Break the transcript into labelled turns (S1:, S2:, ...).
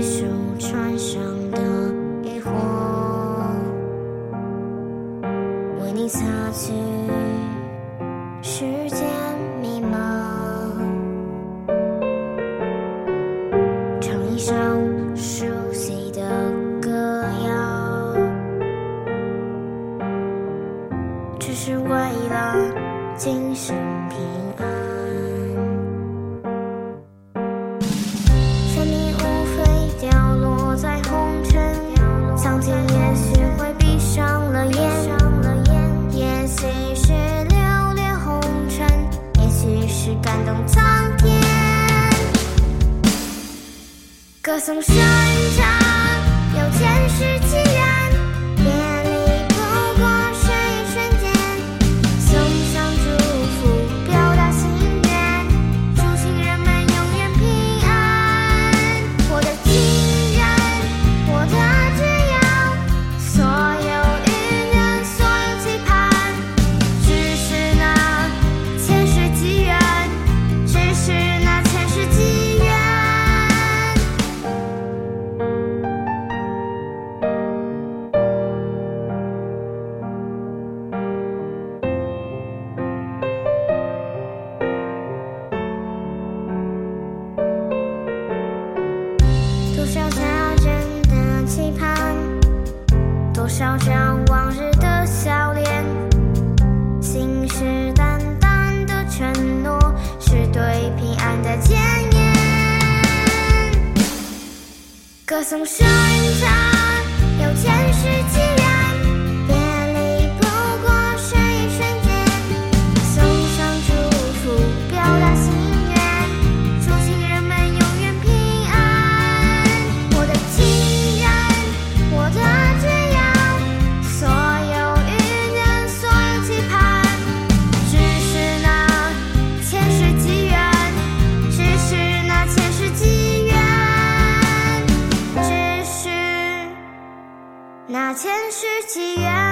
S1: 一手船上的渔火为你擦去时间迷茫唱一首熟悉的歌谣只是为了今生平安我总声张又世时歌颂生长。前世几缘。